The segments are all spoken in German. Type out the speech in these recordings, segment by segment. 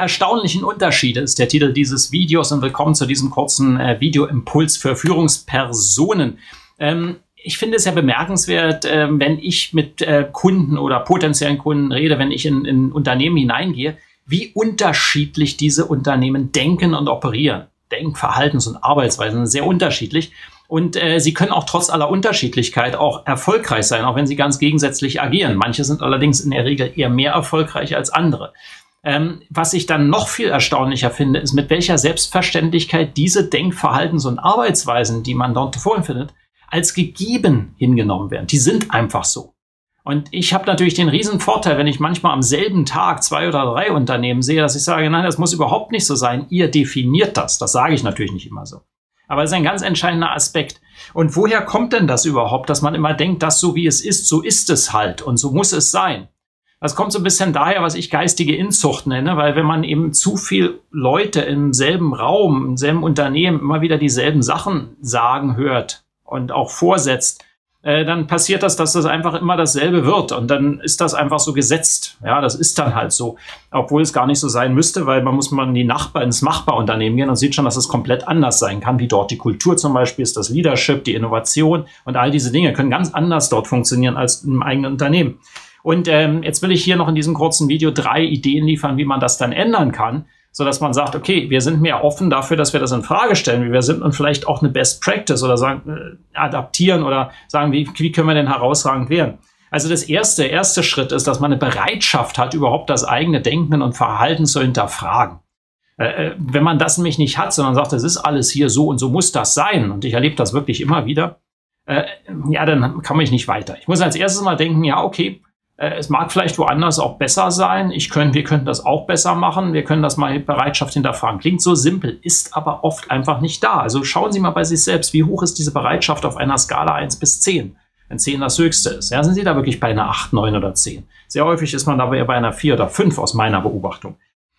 erstaunlichen Unterschiede ist der Titel dieses Videos und willkommen zu diesem kurzen äh, Videoimpuls für Führungspersonen. Ähm, ich finde es ja bemerkenswert, äh, wenn ich mit äh, Kunden oder potenziellen Kunden rede, wenn ich in, in Unternehmen hineingehe, wie unterschiedlich diese Unternehmen denken und operieren. Denkverhaltens- und Arbeitsweisen sind sehr unterschiedlich. Und äh, sie können auch trotz aller Unterschiedlichkeit auch erfolgreich sein, auch wenn sie ganz gegensätzlich agieren. Manche sind allerdings in der Regel eher mehr erfolgreich als andere. Ähm, was ich dann noch viel erstaunlicher finde, ist, mit welcher Selbstverständlichkeit diese Denkverhaltens- und Arbeitsweisen, die man dort vorfindet, als gegeben hingenommen werden. Die sind einfach so. Und ich habe natürlich den riesen Vorteil, wenn ich manchmal am selben Tag zwei oder drei Unternehmen sehe, dass ich sage, nein, das muss überhaupt nicht so sein. Ihr definiert das. Das sage ich natürlich nicht immer so. Aber es ist ein ganz entscheidender Aspekt. Und woher kommt denn das überhaupt, dass man immer denkt, dass so wie es ist, so ist es halt und so muss es sein? Das kommt so ein bisschen daher, was ich geistige Inzucht nenne, weil wenn man eben zu viel Leute im selben Raum, im selben Unternehmen immer wieder dieselben Sachen sagen hört und auch vorsetzt, äh, dann passiert das, dass das einfach immer dasselbe wird und dann ist das einfach so gesetzt. Ja, das ist dann halt so, obwohl es gar nicht so sein müsste, weil man muss man die Nachbar ins Machbarunternehmen gehen und sieht schon, dass es komplett anders sein kann, wie dort die Kultur zum Beispiel ist, das Leadership, die Innovation und all diese Dinge können ganz anders dort funktionieren als im eigenen Unternehmen. Und ähm, jetzt will ich hier noch in diesem kurzen Video drei Ideen liefern, wie man das dann ändern kann, so dass man sagt, okay, wir sind mehr offen dafür, dass wir das in Frage stellen, wie wir sind und vielleicht auch eine Best Practice oder sagen, äh, adaptieren oder sagen, wie, wie können wir denn herausragend werden. Also das erste, erste Schritt ist, dass man eine Bereitschaft hat, überhaupt das eigene Denken und Verhalten zu hinterfragen. Äh, äh wenn man das nämlich nicht hat, sondern sagt, das ist alles hier so und so muss das sein, und ich erlebe das wirklich immer wieder, äh, ja, dann kann man nicht weiter. Ich muss als erstes mal denken, ja, okay, es mag vielleicht woanders auch besser sein. Ich können, wir könnten das auch besser machen. Wir können das mal mit Bereitschaft hinterfragen. Klingt so simpel, ist aber oft einfach nicht da. Also schauen Sie mal bei sich selbst, wie hoch ist diese Bereitschaft auf einer Skala 1 bis 10? Wenn 10 das höchste ist. Ja, sind Sie da wirklich bei einer 8, 9 oder 10? Sehr häufig ist man dabei bei einer 4 oder 5 aus meiner Beobachtung.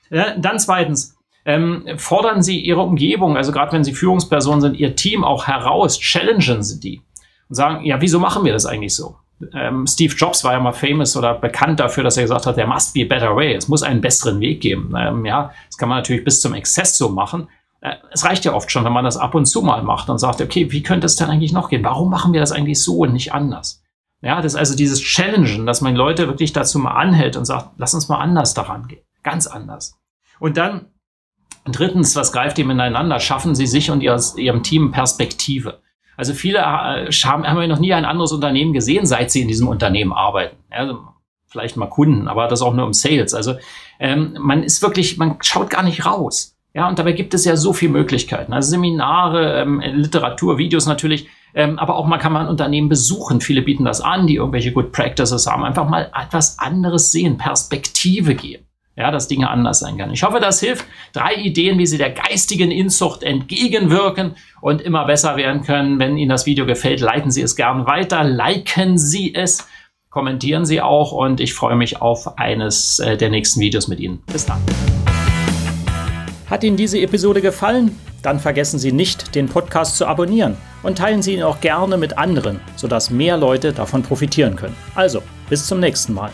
Ja, dann zweitens, ähm, fordern Sie Ihre Umgebung, also gerade wenn Sie Führungspersonen sind, Ihr Team auch heraus, challengen Sie die und sagen, ja, wieso machen wir das eigentlich so? Ähm, Steve Jobs war ja mal famous oder bekannt dafür, dass er gesagt hat, there must be a better way. Es muss einen besseren Weg geben. Ähm, ja, das kann man natürlich bis zum Exzess so machen. Äh, es reicht ja oft schon, wenn man das ab und zu mal macht und sagt, okay, wie könnte es denn eigentlich noch gehen? Warum machen wir das eigentlich so und nicht anders? Ja, das ist also dieses Challengen, dass man Leute wirklich dazu mal anhält und sagt, lass uns mal anders daran gehen. Ganz anders. Und dann drittens, was greift ihr miteinander? Schaffen sie sich und ihrem Team Perspektive. Also viele äh, haben, haben noch nie ein anderes Unternehmen gesehen, seit sie in diesem Unternehmen arbeiten. Also vielleicht mal Kunden, aber das auch nur im Sales. Also ähm, man ist wirklich, man schaut gar nicht raus. Ja, und dabei gibt es ja so viele Möglichkeiten. Also Seminare, ähm, Literatur, Videos natürlich, ähm, aber auch mal kann man Unternehmen besuchen. Viele bieten das an, die irgendwelche Good Practices haben. Einfach mal etwas anderes sehen, Perspektive geben ja, dass Dinge anders sein können. Ich hoffe, das hilft. Drei Ideen, wie Sie der geistigen Inzucht entgegenwirken und immer besser werden können. Wenn Ihnen das Video gefällt, leiten Sie es gern weiter, liken Sie es, kommentieren Sie auch und ich freue mich auf eines äh, der nächsten Videos mit Ihnen. Bis dann. Hat Ihnen diese Episode gefallen? Dann vergessen Sie nicht, den Podcast zu abonnieren und teilen Sie ihn auch gerne mit anderen, sodass mehr Leute davon profitieren können. Also, bis zum nächsten Mal.